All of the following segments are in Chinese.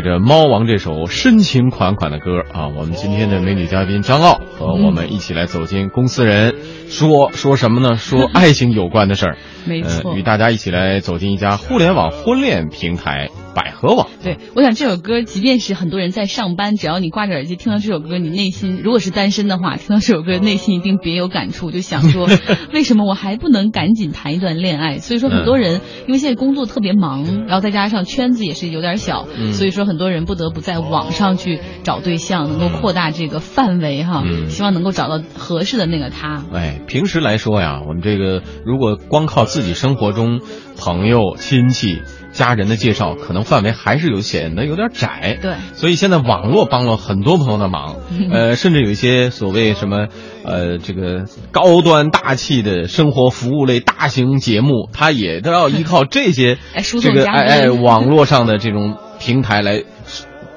随着《猫王》这首深情款款的歌啊，我们今天的美女嘉宾张傲和我们一起来走进公司人，说说什么呢？说爱情有关的事儿，没错，与大家一起来走进一家互联网婚恋平台。百合网，对，我想这首歌，即便是很多人在上班，只要你挂着耳机听到这首歌，你内心如果是单身的话，听到这首歌，内心一定别有感触，就想说，为什么我还不能赶紧谈一段恋爱？所以说，很多人因为现在工作特别忙，然后再加上圈子也是有点小，所以说很多人不得不在网上去找对象，能够扩大这个范围哈，希望能够找到合适的那个他。哎，平时来说呀，我们这个如果光靠自己生活中朋友亲戚。家人的介绍可能范围还是有显得有点窄，对，所以现在网络帮了很多朋友的忙，呃，甚至有一些所谓什么，呃，这个高端大气的生活服务类大型节目，它也都要依靠这些 这个哎哎网络上的这种平台来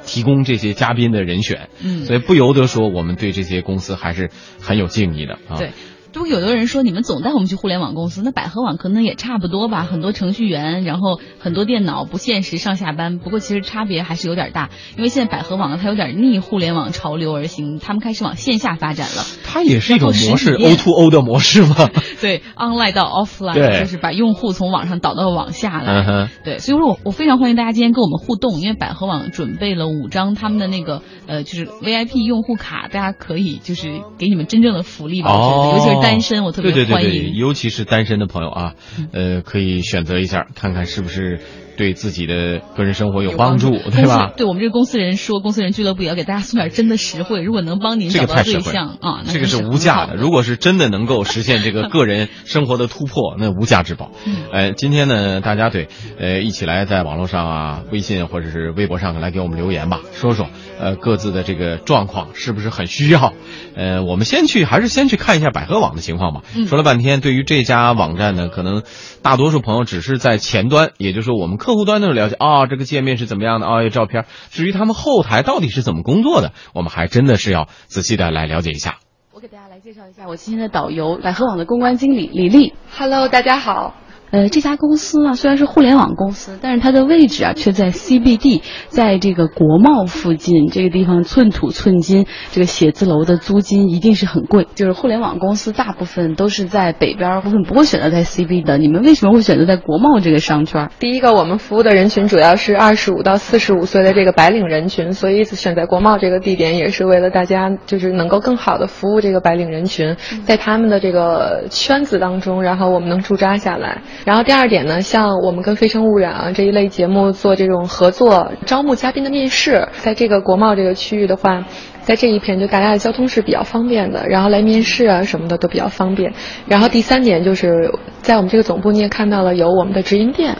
提供这些嘉宾的人选，嗯，所以不由得说我们对这些公司还是很有敬意的啊。对。不，有的人说你们总带我们去互联网公司，那百合网可能也差不多吧。很多程序员，然后很多电脑不现实上下班。不过其实差别还是有点大，因为现在百合网它有点逆互联网潮流而行，他们开始往线下发展了。它也是一种模式，O to O 的模式吗？对，online 到 offline，就是把用户从网上导到网下来。对，所以说我我非常欢迎大家今天跟我们互动，因为百合网准备了五张他们的那个呃就是 VIP 用户卡，大家可以就是给你们真正的福利吧，我觉得尤其是。单身，我特别欢迎，尤其是单身的朋友啊，呃，可以选择一下，看看是不是。对自己的个人生活有帮助，对吧？对我们这个公司人说，公司人俱乐部也要给大家送点真的实惠。如果能帮您找到对象啊，这个是无价的。如果是真的能够实现这个 个人生活的突破，那无价之宝。哎，今天呢，大家对，呃，一起来在网络上啊，微信或者是微博上来给我们留言吧，说说呃各自的这个状况是不是很需要？呃，我们先去还是先去看一下百合网的情况吧。说了半天，对于这家网站呢，可能大多数朋友只是在前端，也就是说我们。客户端的了解啊，这个界面是怎么样的啊？有照片。至于他们后台到底是怎么工作的，我们还真的是要仔细的来了解一下。我给大家来介绍一下我今天的导游，百合网的公关经理李丽。Hello，大家好。呃，这家公司呢虽然是互联网公司，但是它的位置啊却在 CBD，在这个国贸附近。这个地方寸土寸金，这个写字楼的租金一定是很贵。就是互联网公司大部分都是在北边，部分不会选择在 CBD 的。你们为什么会选择在国贸这个商圈？第一个，我们服务的人群主要是二十五到四十五岁的这个白领人群，所以选择国贸这个地点也是为了大家就是能够更好的服务这个白领人群，在他们的这个圈子当中，然后我们能驻扎下来。然后第二点呢，像我们跟《非诚勿扰》啊这一类节目做这种合作，招募嘉宾的面试，在这个国贸这个区域的话，在这一片就大家的交通是比较方便的，然后来面试啊什么的都比较方便。然后第三点就是在我们这个总部你也看到了有我们的直营店。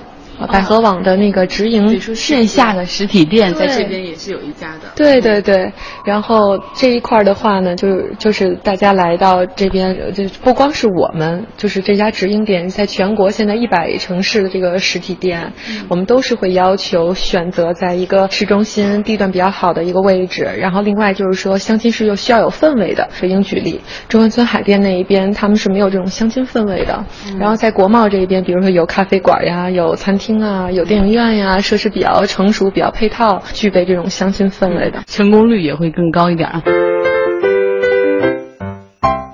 百合网的那个直营线下的实体店在这边也是有一家的。对对对，然后这一块的话呢，就是就是大家来到这边，就不光是我们，就是这家直营店，在全国现在一百城市的这个实体店，我们都是会要求选择在一个市中心地段比较好的一个位置。然后另外就是说，相亲是又需要有氛围的。北京举例，中关村海淀那一边他们是没有这种相亲氛围的。然后在国贸这一边，比如说有咖啡馆呀，有餐厅。厅啊，有电影院呀，设施比较成熟，比较配套，具备这种相亲氛围的，成功率也会更高一点啊。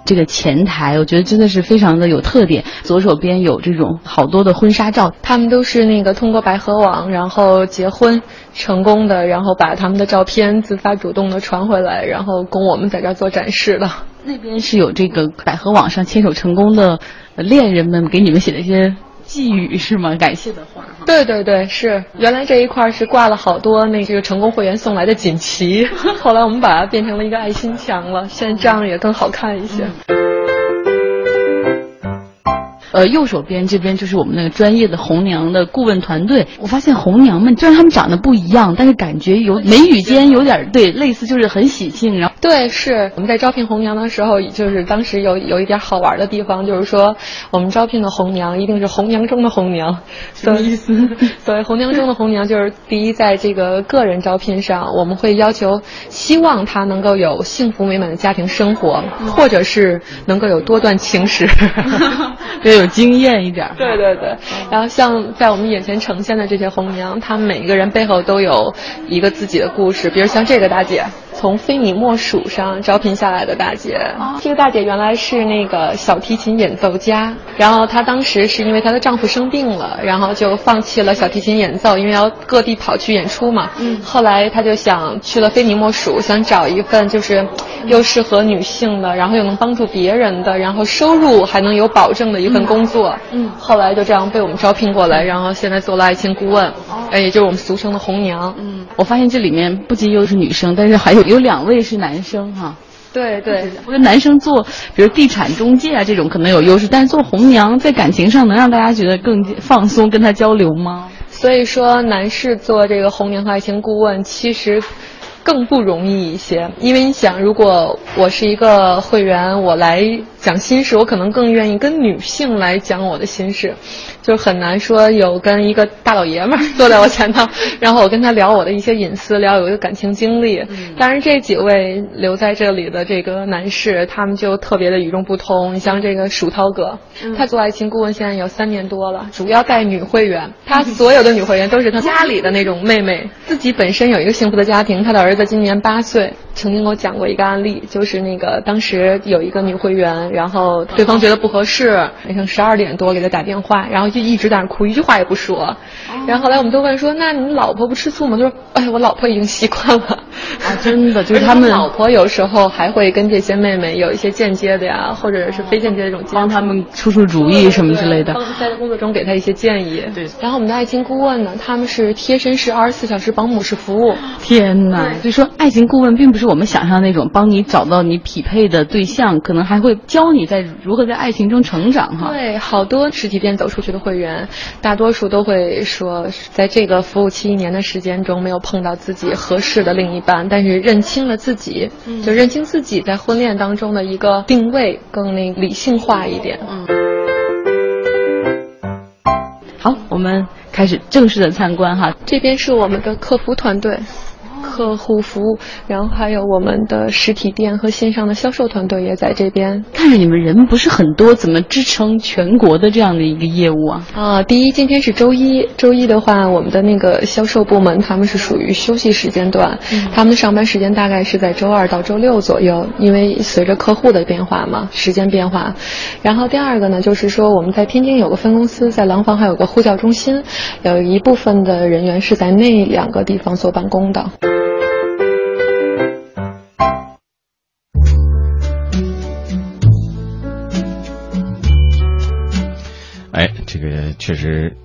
这个前台，我觉得真的是非常的有特点。左手边有这种好多的婚纱照，他们都是那个通过百合网，然后结婚成功的，然后把他们的照片自发主动的传回来，然后供我们在这儿做展示的。那边是有这个百合网上牵手成功的恋人们给你们写的一些。寄语是吗？感谢的话。对对对，是原来这一块是挂了好多那这个成功会员送来的锦旗，后来我们把它变成了一个爱心墙了，现在这样也更好看一些。呃，右手边这边就是我们那个专业的红娘的顾问团队。我发现红娘们虽然她们长得不一样，但是感觉有眉宇间有点对类似，就是很喜庆。然后对，是我们在招聘红娘的时候，就是当时有有一点好玩的地方，就是说我们招聘的红娘一定是红娘中的红娘。什么意思？所谓红娘中的红娘，就是第一，在这个个人招聘上，我们会要求希望她能够有幸福美满的家庭生活，或者是能够有多段情史，要有经验一点。对对对。然后像在我们眼前呈现的这些红娘，她们每一个人背后都有一个自己的故事。比如像这个大姐，从非你莫属上招聘下来的大姐。这个大姐原来是那个小提琴演奏家，然后她当时是因为她的丈夫生病了，然后就放弃了小提琴演奏，因为要各地跑去演出嘛。嗯。后来她就想去了非你莫属，想找一份就是又适合女性的，然后又能帮助别人的，然后收入还能有保证的一份工作。嗯。后来就这样被我们招聘过来，然后现在做了爱情顾问，哎，也就是我们俗称的红娘。嗯。我发现这里面不仅又是女生，但是还有有两位是男生哈。对对，我觉得男生做，比如地产中介啊这种可能有优势，但是做红娘在感情上能让大家觉得更放松，跟他交流吗？所以说，男士做这个红娘和爱情顾问其实更不容易一些，因为你想，如果我是一个会员，我来讲心事，我可能更愿意跟女性来讲我的心事。就很难说有跟一个大老爷们儿坐在我前头，然后我跟他聊我的一些隐私，聊有一个感情经历。当然，这几位留在这里的这个男士，他们就特别的与众不同。你像这个蜀涛哥，他做爱情顾问现在有三年多了，主要带女会员。他所有的女会员都是他 家里的那种妹妹，自己本身有一个幸福的家庭。他的儿子今年八岁，曾经给我讲过一个案例，就是那个当时有一个女会员，然后对方觉得不合适，晚上十二点多给她打电话，然后就。一直在那哭，一句话也不说。然后后来我们都问说：“那你老婆不吃醋吗？”他说：“哎，我老婆已经习惯了。”啊，真的，就是他们老婆有时候还会跟这些妹妹有一些间接的呀，或者是非间接的这种帮他们出出主意什么之类的，在工作中给他一些建议。对。然后我们的爱情顾问呢，他们是贴身式二十四小时保姆式服务。天哪！所以说，爱情顾问并不是我们想象那种帮你找到你匹配的对象，可能还会教你在如何在爱情中成长哈。对，好多实体店走出去的会员。大多数都会说，在这个服务期一年的时间中，没有碰到自己合适的另一半，但是认清了自己，就认清自己在婚恋当中的一个定位，更那理性化一点。嗯。好，我们开始正式的参观哈，这边是我们的客服团队。客户服务，然后还有我们的实体店和线上的销售团队也在这边。看着你们人不是很多，怎么支撑全国的这样的一个业务啊？啊，第一，今天是周一，周一的话，我们的那个销售部门他们是属于休息时间段，他们的上班时间大概是在周二到周六左右，因为随着客户的变化嘛，时间变化。然后第二个呢，就是说我们在天津有个分公司，在廊坊还有个呼叫中心，有一部分的人员是在那两个地方做办公的。哎，这个确实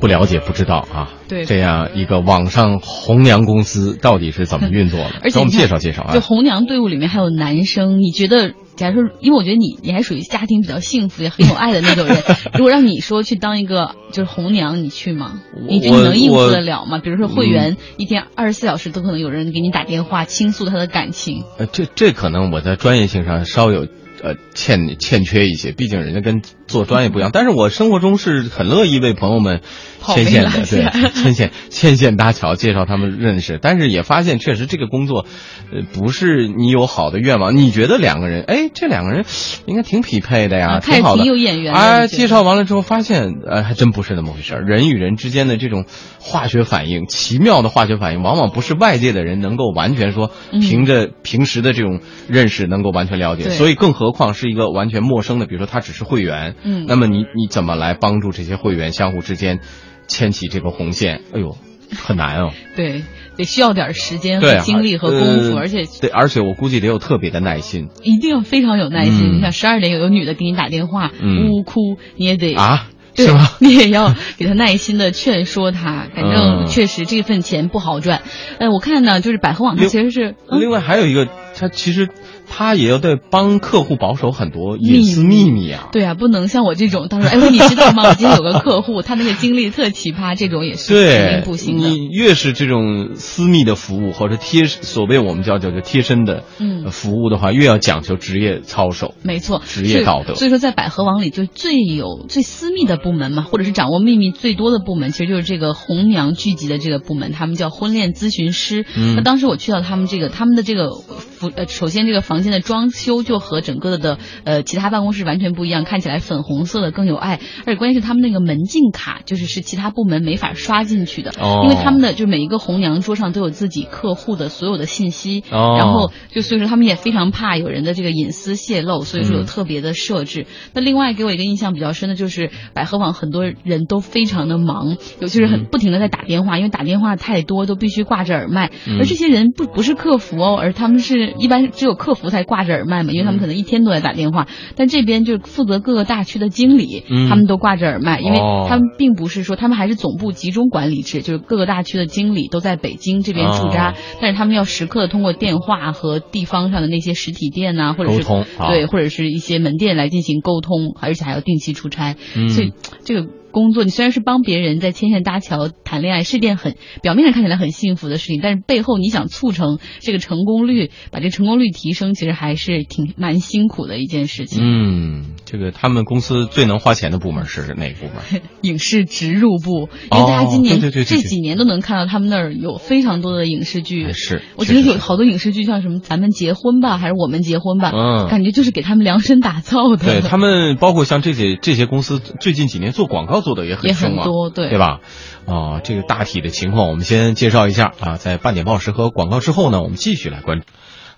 不了解，不知道啊。对，这样一个网上红娘公司到底是怎么运作的？而且我们介绍介绍啊。就红娘队伍里面还有男生，你觉得？假如说，因为我觉得你你还属于家庭比较幸福也很有爱的那种人，如果让你说去当一个就是红娘，你去吗？你觉得你能应付得了吗？比如说会员一天二十四小时都可能有人给你打电话倾诉他的感情。呃，这这可能我在专业性上稍有。呃，欠欠缺一些，毕竟人家跟做专业不一样。但是我生活中是很乐意为朋友们牵线的，对，牵线 牵线搭桥，介绍他们认识。但是也发现，确实这个工作，呃，不是你有好的愿望，你觉得两个人，哎，这两个人应该挺匹配的呀，挺好的，有眼缘。哎，介绍完了之后发现，呃，还真不是那么回事儿。人与人之间的这种化学反应，奇妙的化学反应，往往不是外界的人能够完全说，凭着平时的这种认识能够完全了解。所以，更何何况是一个完全陌生的，比如说他只是会员，嗯，那么你你怎么来帮助这些会员相互之间牵起这个红线？哎呦，很难哦。对，得需要点时间和精力和功夫，而且对，而且我估计得有特别的耐心，一定要非常有耐心。你想十二点有个女的给你打电话，呜呜哭，你也得啊。是吗？你也要给他耐心的劝说他，反正确实这份钱不好赚。呃，我看呢，就是百合网它其实是另外还有一个，它其实他也要对帮客户保守很多隐私秘密啊。对啊，不能像我这种，到时候哎，你知道吗？我今天有个客户，他那个经历特奇葩，这种也是肯定不行的。你越是这种私密的服务或者贴，所谓我们叫叫做贴身的嗯服务的话，越要讲究职业操守。没错，职业道德。所以说，在百合网里就最有最私密的部门嘛，或者是掌握秘密最多的部门，其实就是这个红娘聚集的这个部门，他们叫婚恋咨询师。嗯那当时我去到他们这个他们的这个服呃，首先这个房间的装修就和整个的呃其他办公室完全不一样，看起来粉红色的更有爱，而且关键是他们那个门禁卡就是是其他部门没法刷进去的，因为他们的就每一个红娘桌上都有自己客户的所有的信息，哦然后就所以说他们也非常怕有人的这个隐私泄露，所以说有特别的设置。那另外给我一个印象比较深的就是百合网很多人都非常的忙，尤其是很不停的在打电话，因为打电话太多都必须挂着耳麦，而这些人不不是客服哦，而他们是一般只有客服 才挂着耳麦嘛，因为他们可能一天都在打电话。但这边就负责各个大区的经理，他们都挂着耳麦，因为他们并不是说他们还是总部集中管理制，就是各个大区的经理都在北京这边驻扎，但是他们要时刻的通过电话和地方上的那些实体店呐，或者是对或者是一些门店来进行沟通，而且还要定期出差，所以这个。工作，你虽然是帮别人在牵线搭桥谈恋爱，是件很表面上看起来很幸福的事情，但是背后你想促成这个成功率，把这成功率提升，其实还是挺蛮辛苦的一件事情。嗯，这个他们公司最能花钱的部门是哪个部门？影视植入部，因为大家今年这几年都能看到他们那儿有非常多的影视剧。是，我觉得有好多影视剧，像什么《咱们结婚吧》还是《我们结婚吧》，嗯，感觉就是给他们量身打造的。对他们，包括像这些这些公司，最近几年做广告做的也很很多，对对吧？啊，这个大体的情况我们先介绍一下啊，在半点报时和广告之后呢，我们继续来关注。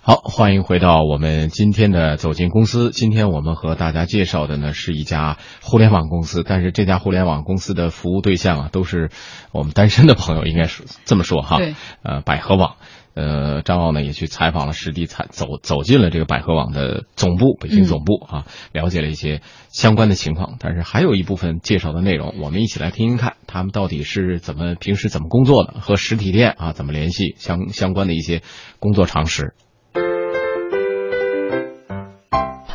好，欢迎回到我们今天的走进公司。今天我们和大家介绍的呢是一家互联网公司，但是这家互联网公司的服务对象啊都是我们单身的朋友，应该是这么说哈。对，呃，百合网。呃，张奥呢也去采访了实地，采走走进了这个百合网的总部，北京总部啊，了解了一些相关的情况。但是还有一部分介绍的内容，我们一起来听听看，他们到底是怎么平时怎么工作的，和实体店啊怎么联系，相相关的一些工作常识。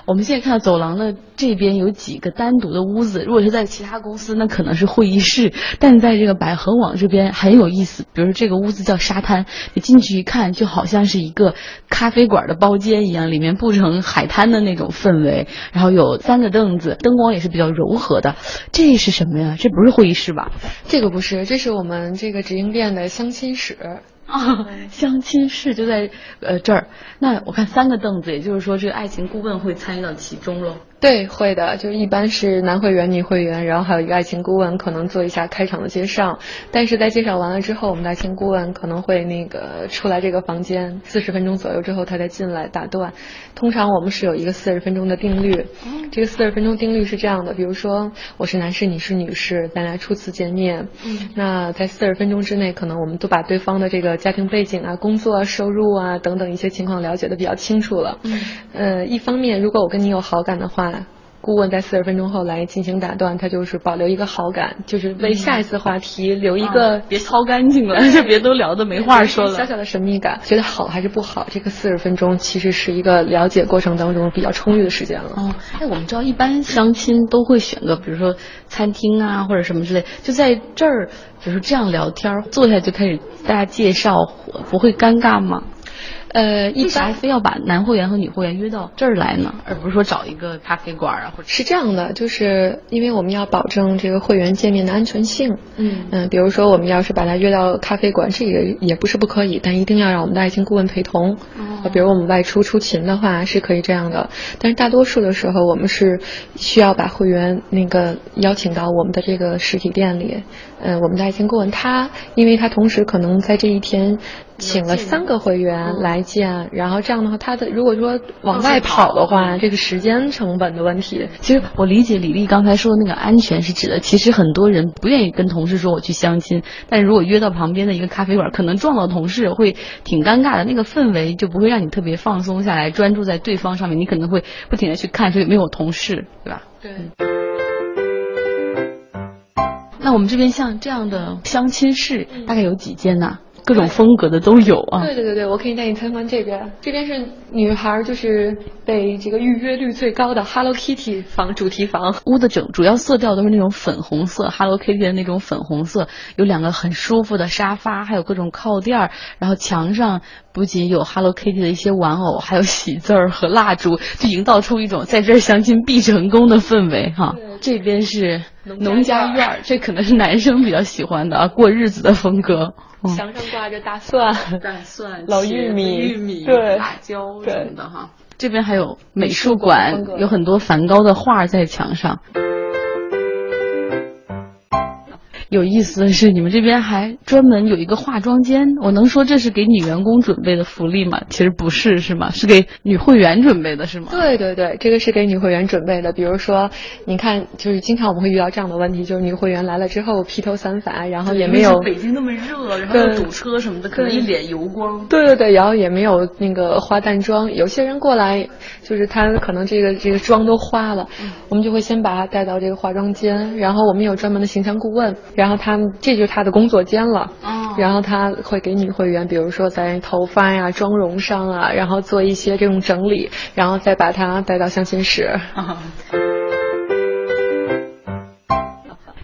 我们现在看到走廊的这边有几个单独的屋子，如果是在其他公司，那可能是会议室，但在这个百合网这边很有意思。比如这个屋子叫沙滩，你进去一看，就好像是一个咖啡馆的包间一样，里面布成海滩的那种氛围，然后有三个凳子，灯光也是比较柔和的。这是什么呀？这不是会议室吧？这个不是，这是我们这个直营店的相亲室。啊，相亲室就在呃这儿。那我看三个凳子，也就是说这个爱情顾问会参与到其中喽。对，会的，就一般是男会员、女会员，然后还有一个爱情顾问，可能做一下开场的介绍。但是在介绍完了之后，我们的爱情顾问可能会那个出来这个房间四十分钟左右之后，他再进来打断。通常我们是有一个四十分钟的定律，这个四十分钟定律是这样的，比如说我是男士，你是女士，咱俩初次见面，那在四十分钟之内，可能我们都把对方的这个家庭背景啊、工作啊、收入啊等等一些情况了解的比较清楚了。嗯呃，一方面，如果我跟你有好感的话。顾问在四十分钟后来进行打断，他就是保留一个好感，就是为下一次话题留一个别操干净了，就别都聊的没话说了。小小的神秘感，觉得好还是不好？这个四十分钟其实是一个了解过程当中比较充裕的时间了。哦，哎，我们知道一般相亲都会选个，比如说餐厅啊或者什么之类，就在这儿，比如说这样聊天，坐下就开始大家介绍，不会尴尬吗？呃，为啥非要把男会员和女会员约到这儿来呢？而不是说找一个咖啡馆啊？或者是这样的，就是因为我们要保证这个会员见面的安全性。嗯嗯，比如说我们要是把他约到咖啡馆，这个也不是不可以，但一定要让我们的爱情顾问陪同。哦。比如我们外出出勤的话是可以这样的，但是大多数的时候我们是需要把会员那个邀请到我们的这个实体店里。呃，我们的爱情顾问他，因为他同时可能在这一天。请了三个会员来见，然后这样的话，他的如果说往外跑的话，这个时间成本的问题。其实我理解李丽刚才说的那个安全是指的，其实很多人不愿意跟同事说我去相亲，但是如果约到旁边的一个咖啡馆，可能撞到同事会挺尴尬的，那个氛围就不会让你特别放松下来，专注在对方上面，你可能会不停的去看说有没有同事，对吧？对。那我们这边像这样的相亲室大概有几间呢？各种风格的都有啊。对对对对，我可以带你参观这边，这边是女孩就是被这个预约率最高的 Hello Kitty 房主题房。屋的整主要色调都是那种粉红色，Hello Kitty 的那种粉红色，有两个很舒服的沙发，还有各种靠垫儿，然后墙上不仅有 Hello Kitty 的一些玩偶，还有喜字儿和蜡烛，就营造出一种在这儿相亲必成功的氛围哈。这边是农家院儿，这可能是男生比较喜欢的啊，过日子的风格。墙上挂着大蒜、大蒜、老玉米、玉米、对辣椒什么的哈。这边还有美术馆，有很多梵高的画在墙上。有意思的是，你们这边还专门有一个化妆间。我能说这是给女员工准备的福利吗？其实不是，是吗？是给女会员准备的，是吗？对对对，这个是给女会员准备的。比如说，你看，就是经常我们会遇到这样的问题，就是女会员来了之后披头散发，然后也没有北京那么热，然后又堵车什么的，可能一脸油光。对对对，然后也没有那个化淡妆。有些人过来，就是他可能这个这个妆都花了，我们就会先把他带到这个化妆间，然后我们有专门的形象顾问。然后他们这就是他的工作间了，然后他会给女会员，比如说在头发呀、妆容上啊，然后做一些这种整理，然后再把她带到相亲室。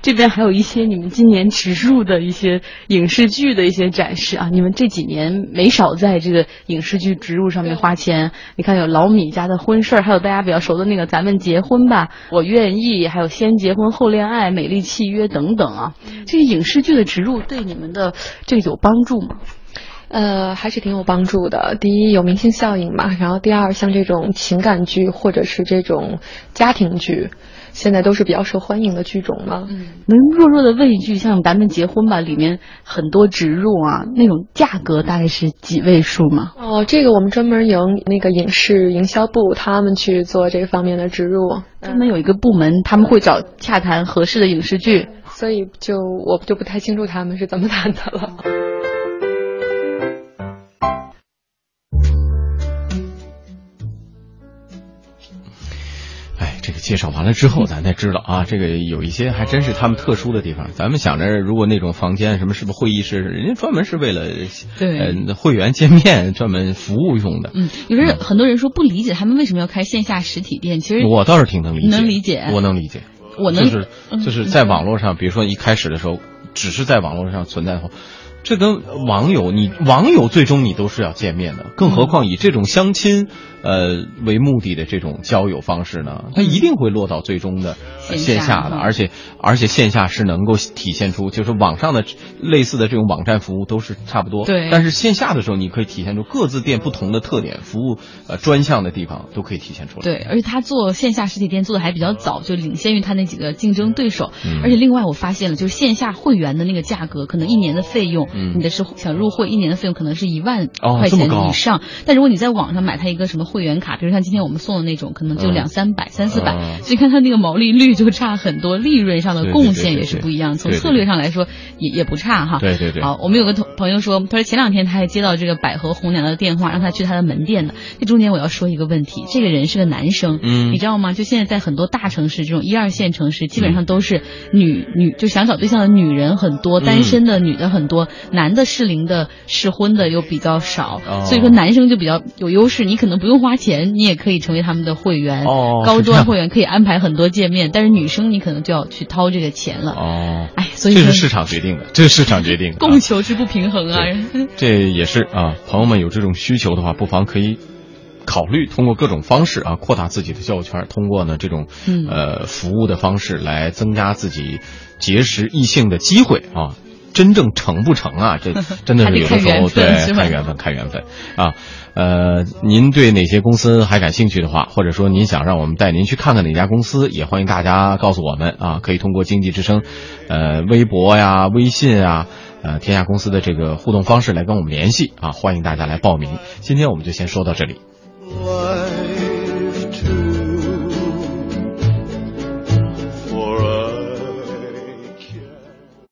这边还有一些你们今年植入的一些影视剧的一些展示啊，你们这几年没少在这个影视剧植入上面花钱。你看有老米家的婚事儿，还有大家比较熟的那个咱们结婚吧，我愿意，还有先结婚后恋爱、美丽契约等等啊。这个影视剧的植入对你们的这个有帮助吗？呃，还是挺有帮助的。第一，有明星效应嘛，然后第二，像这种情感剧或者是这种家庭剧。现在都是比较受欢迎的剧种嘛。嗯，能弱弱的问一句，像咱们结婚吧，里面很多植入啊，那种价格大概是几位数吗？哦，这个我们专门由那个影视营销部他们去做这方面的植入，专门有一个部门，他们会找洽谈合适的影视剧，所以就我就不太清楚他们是怎么谈的了。介绍完了之后，咱才知道啊，这个有一些还真是他们特殊的地方。咱们想着，如果那种房间什么是不是会议室，人家专门是为了对呃会员见面专门服务用的。嗯，有人很多人说不理解他们为什么要开线下实体店，其实我倒是挺能理解，能理解，我能理解，我能就是就是在网络上，比如说一开始的时候，只是在网络上存在的话。这跟网友，你网友最终你都是要见面的，更何况以这种相亲，呃为目的的这种交友方式呢？它一定会落到最终的线下的，而且而且线下是能够体现出，就是网上的类似的这种网站服务都是差不多，对。但是线下的时候，你可以体现出各自店不同的特点，服务呃专项的地方都可以体现出来。对，而且他做线下实体店做的还比较早，就领先于他那几个竞争对手。嗯。而且另外我发现了，就是线下会员的那个价格，可能一年的费用。嗯，你的是想入会，一年的费用可能是一万块钱以上。但如果你在网上买他一个什么会员卡，比如像今天我们送的那种，可能就两三百、三四百。所以看他那个毛利率就差很多，利润上的贡献也是不一样。从策略上来说，也也不差哈。对对对。好，我们有个同朋友说，他说前两天他还接到这个百合红娘的电话，让他去他的门店的。这中间我要说一个问题，这个人是个男生，嗯，你知道吗？就现在在很多大城市这种一二线城市，基本上都是女女就想找对象的女人很多，单身的女的很多，男的适龄。的适婚的又比较少，所以说男生就比较有优势。你可能不用花钱，你也可以成为他们的会员，哦高端会员可以安排很多见面。但是女生你可能就要去掏这个钱了。哦，哎，所以这是市场决定的，这是市场决定的，供求之不平衡啊。这也是啊，朋友们有这种需求的话，不妨可以考虑通过各种方式啊，扩大自己的交友圈，通过呢这种呃服务的方式来增加自己结识异性的机会啊。真正成不成啊？这 真的是有的时候对看缘分，看缘分啊。呃，您对哪些公司还感兴趣的话，或者说您想让我们带您去看看哪家公司，也欢迎大家告诉我们啊。可以通过经济之声，呃，微博呀、微信啊，呃，天下公司的这个互动方式来跟我们联系啊。欢迎大家来报名。今天我们就先说到这里。